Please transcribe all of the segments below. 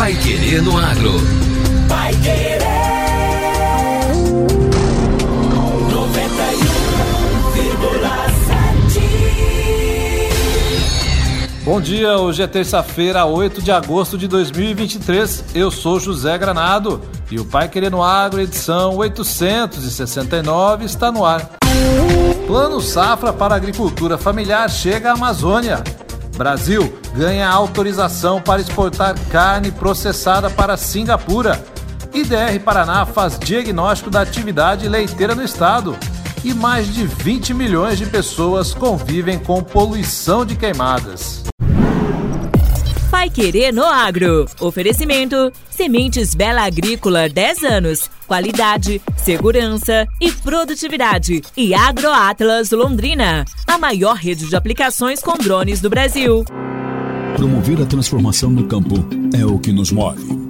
Pai Querer no Agro. Pai Querer. 91,7. Bom dia, hoje é terça-feira, 8 de agosto de 2023. Eu sou José Granado e o Pai Querer no Agro, edição 869, está no ar. Plano Safra para a Agricultura Familiar chega à Amazônia. Brasil ganha autorização para exportar carne processada para Singapura. IDR Paraná faz diagnóstico da atividade leiteira no estado. E mais de 20 milhões de pessoas convivem com poluição de queimadas. Pai Querer no Agro. Oferecimento: Sementes Bela Agrícola 10 anos. Qualidade, segurança e produtividade. E AgroAtlas Londrina, a maior rede de aplicações com drones do Brasil. Promover a transformação no campo é o que nos move.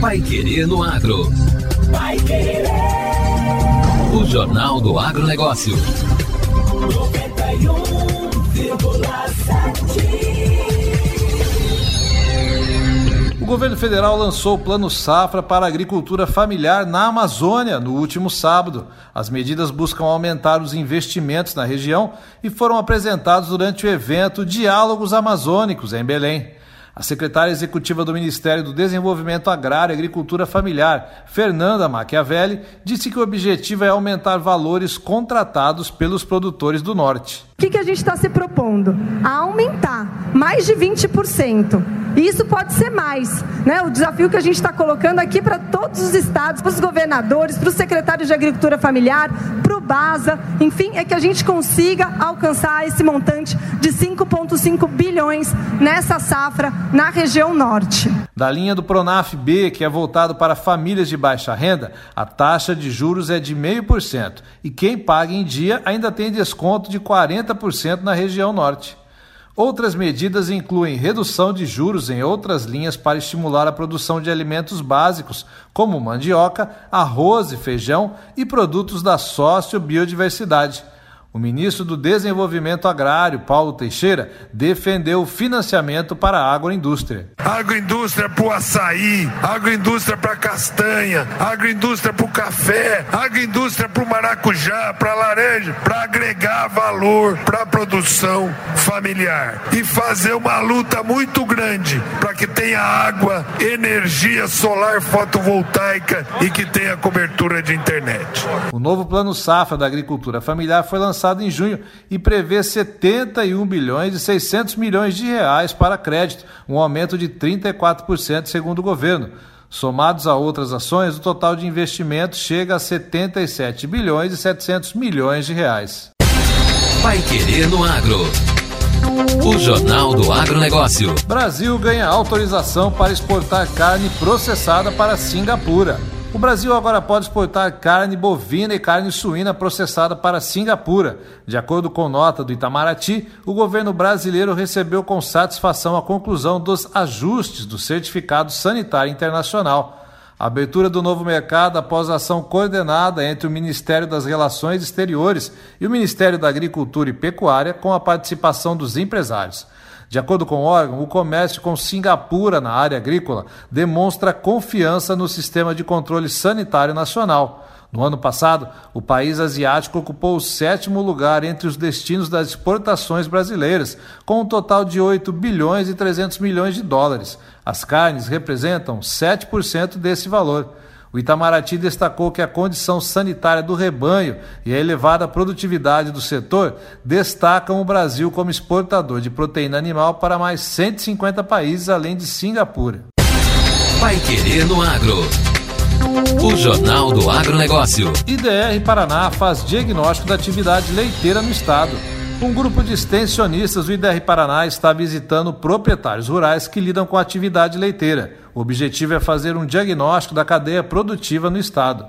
Pai Querer no Agro. Pai Querer. O Jornal do Agronegócio. 91,7. O governo federal lançou o Plano Safra para a agricultura familiar na Amazônia no último sábado. As medidas buscam aumentar os investimentos na região e foram apresentados durante o evento Diálogos Amazônicos em Belém. A secretária executiva do Ministério do Desenvolvimento Agrário e Agricultura Familiar, Fernanda Machiavelli, disse que o objetivo é aumentar valores contratados pelos produtores do Norte. O que, que a gente está se propondo? A aumentar mais de 20%. E isso pode ser mais. Né? O desafio que a gente está colocando aqui para todos os estados, para os governadores, para os secretários de Agricultura Familiar, para o BASA, enfim, é que a gente consiga alcançar esse montante de 5,5 bilhões nessa safra na região norte. Da linha do Pronaf B, que é voltado para famílias de baixa renda, a taxa de juros é de 0,5%. E quem paga em dia ainda tem desconto de 40% na região norte. Outras medidas incluem redução de juros em outras linhas para estimular a produção de alimentos básicos, como mandioca, arroz e feijão e produtos da sócio-biodiversidade. O ministro do Desenvolvimento Agrário, Paulo Teixeira, defendeu o financiamento para a agroindústria. Agroindústria para o açaí, agroindústria para castanha, agroindústria para o café, agroindústria para o maracujá, para a laranja, para agregar valor para a produção familiar e fazer uma luta muito grande para que tenha água, energia solar fotovoltaica e que tenha cobertura de internet. O novo plano safra da agricultura familiar foi lançado lançado em junho e prevê 71 bilhões e 600 milhões de reais para crédito, um aumento de 34% segundo o governo. Somados a outras ações, o total de investimentos chega a 77 bilhões e 700 milhões de reais. Pai Querer no Agro. O Jornal do Agronegócio. Brasil ganha autorização para exportar carne processada para Singapura. Brasil agora pode exportar carne bovina e carne suína processada para Singapura. De acordo com nota do Itamaraty, o governo brasileiro recebeu com satisfação a conclusão dos ajustes do Certificado Sanitário Internacional. A abertura do novo mercado após ação coordenada entre o Ministério das Relações Exteriores e o Ministério da Agricultura e Pecuária com a participação dos empresários. De acordo com o órgão, o comércio com Singapura na área agrícola demonstra confiança no sistema de controle sanitário nacional. No ano passado, o país asiático ocupou o sétimo lugar entre os destinos das exportações brasileiras, com um total de 8 bilhões e 300 milhões de dólares. As carnes representam 7% desse valor. O Itamaraty destacou que a condição sanitária do rebanho e a elevada produtividade do setor destacam o Brasil como exportador de proteína animal para mais 150 países, além de Singapura. Vai Querer no Agro. O Jornal do Agronegócio. IDR Paraná faz diagnóstico da atividade leiteira no estado. Um grupo de extensionistas do IDR Paraná está visitando proprietários rurais que lidam com a atividade leiteira. O objetivo é fazer um diagnóstico da cadeia produtiva no estado.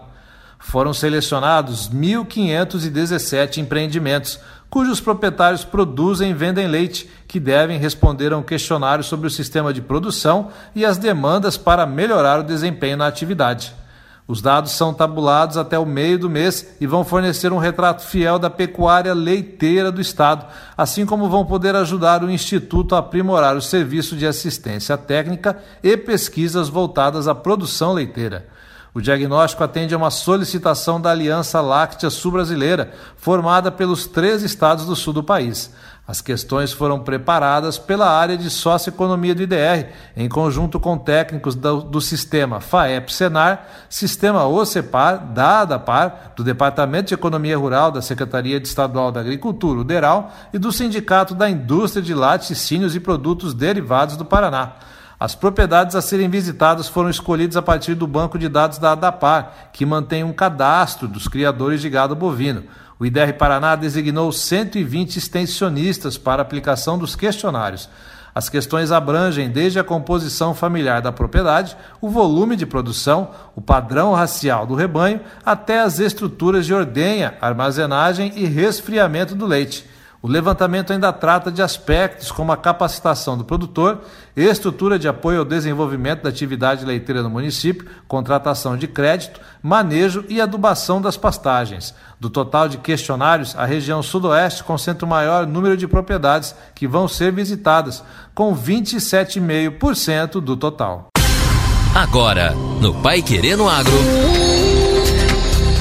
Foram selecionados 1.517 empreendimentos, cujos proprietários produzem e vendem leite, que devem responder a um questionário sobre o sistema de produção e as demandas para melhorar o desempenho na atividade. Os dados são tabulados até o meio do mês e vão fornecer um retrato fiel da pecuária leiteira do Estado, assim como vão poder ajudar o Instituto a aprimorar o serviço de assistência técnica e pesquisas voltadas à produção leiteira. O diagnóstico atende a uma solicitação da Aliança Láctea Sul-Brasileira, formada pelos três estados do sul do país. As questões foram preparadas pela área de socioeconomia do IDR, em conjunto com técnicos do, do sistema FAEP-SENAR, sistema OCEPAR, da ADAPAR, do Departamento de Economia Rural da Secretaria Estadual da Agricultura, o DERAL, e do Sindicato da Indústria de Laticínios e Produtos Derivados do Paraná. As propriedades a serem visitadas foram escolhidas a partir do banco de dados da ADAPAR, que mantém um cadastro dos criadores de gado bovino. O IDR Paraná designou 120 extensionistas para aplicação dos questionários. As questões abrangem desde a composição familiar da propriedade, o volume de produção, o padrão racial do rebanho, até as estruturas de ordenha, armazenagem e resfriamento do leite. O levantamento ainda trata de aspectos como a capacitação do produtor, estrutura de apoio ao desenvolvimento da atividade leiteira no município, contratação de crédito, manejo e adubação das pastagens. Do total de questionários, a região sudoeste concentra o maior número de propriedades que vão ser visitadas, com 27,5% do total. Agora, no Pai Querendo Agro.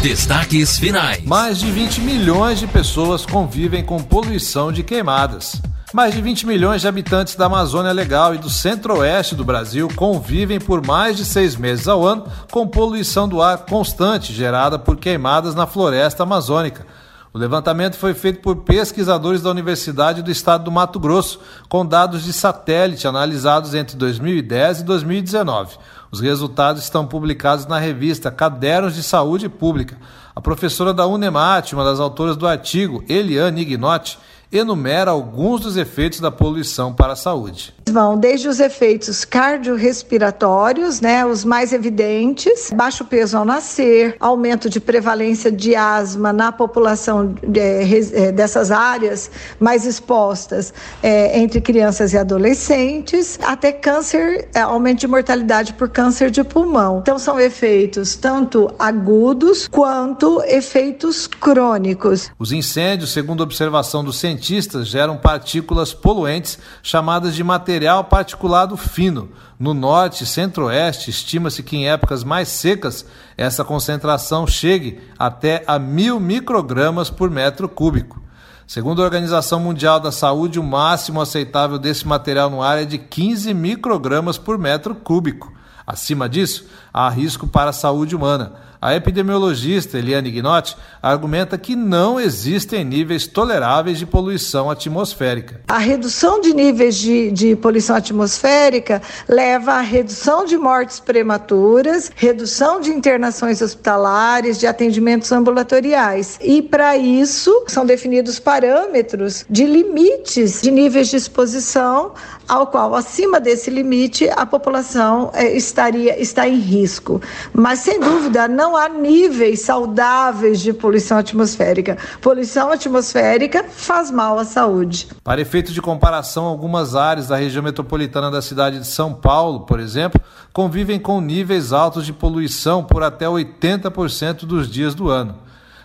Destaques finais. Mais de 20 milhões de pessoas convivem com poluição de queimadas. Mais de 20 milhões de habitantes da Amazônia Legal e do centro-oeste do Brasil convivem por mais de seis meses ao ano com poluição do ar constante gerada por queimadas na floresta amazônica. O levantamento foi feito por pesquisadores da Universidade do Estado do Mato Grosso, com dados de satélite analisados entre 2010 e 2019. Os resultados estão publicados na revista Cadernos de Saúde Pública. A professora da Unemate, uma das autoras do artigo, Eliane Ignotti, enumera alguns dos efeitos da poluição para a saúde. Vão desde os efeitos cardiorrespiratórios, né, os mais evidentes, baixo peso ao nascer, aumento de prevalência de asma na população é, dessas áreas mais expostas é, entre crianças e adolescentes, até câncer, aumento de mortalidade por câncer de pulmão. Então são efeitos tanto agudos quanto efeitos crônicos. Os incêndios, segundo observação dos cientistas, geram partículas poluentes chamadas de material particulado fino. No norte e centro-oeste, estima-se que em épocas mais secas, essa concentração chegue até a mil microgramas por metro cúbico. Segundo a Organização Mundial da Saúde, o máximo aceitável desse material no ar é de 15 microgramas por metro cúbico. Acima disso, há risco para a saúde humana. A epidemiologista Eliane Gnotti argumenta que não existem níveis toleráveis de poluição atmosférica. A redução de níveis de, de poluição atmosférica leva à redução de mortes prematuras, redução de internações hospitalares, de atendimentos ambulatoriais. E para isso são definidos parâmetros de limites de níveis de exposição, ao qual acima desse limite a população é, estaria está em risco. Mas, sem dúvida, não há níveis saudáveis de poluição atmosférica. Poluição atmosférica faz mal à saúde. Para efeito de comparação, algumas áreas da região metropolitana da cidade de São Paulo, por exemplo, convivem com níveis altos de poluição por até 80% dos dias do ano.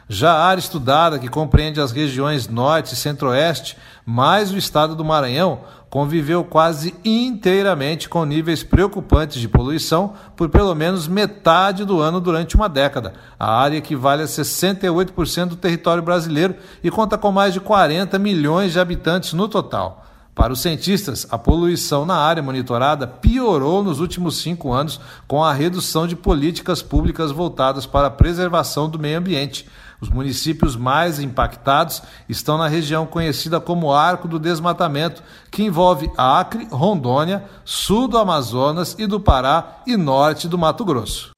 Já a área estudada, que compreende as regiões norte e centro-oeste, mais o estado do Maranhão, conviveu quase inteiramente com níveis preocupantes de poluição por pelo menos metade do ano durante uma década. A área equivale a 68% do território brasileiro e conta com mais de 40 milhões de habitantes no total. Para os cientistas, a poluição na área monitorada piorou nos últimos cinco anos com a redução de políticas públicas voltadas para a preservação do meio ambiente. Os municípios mais impactados estão na região conhecida como Arco do Desmatamento, que envolve Acre, Rondônia, sul do Amazonas e do Pará e norte do Mato Grosso.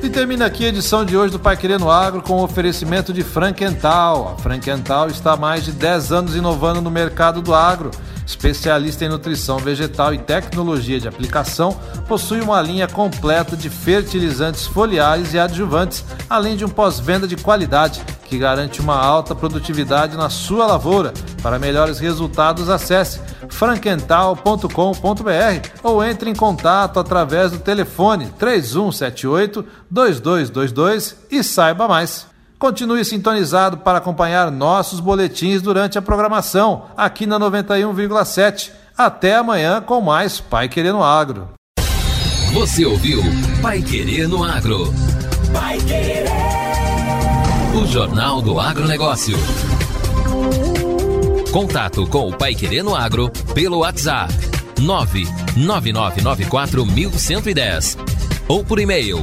E termina aqui a edição de hoje do Pai Querendo Agro com o oferecimento de Frankenthal. A Frankenthal está há mais de 10 anos inovando no mercado do agro especialista em nutrição vegetal e tecnologia de aplicação, possui uma linha completa de fertilizantes foliares e adjuvantes, além de um pós-venda de qualidade que garante uma alta produtividade na sua lavoura. Para melhores resultados, acesse frankental.com.br ou entre em contato através do telefone 3178 2222 e saiba mais. Continue sintonizado para acompanhar nossos boletins durante a programação aqui na 91,7. Até amanhã com mais Pai Querendo Agro. Você ouviu Pai Querendo Agro? Pai Querer. O Jornal do Agronegócio. Contato com o Pai Querendo Agro pelo WhatsApp 999941110 ou por e-mail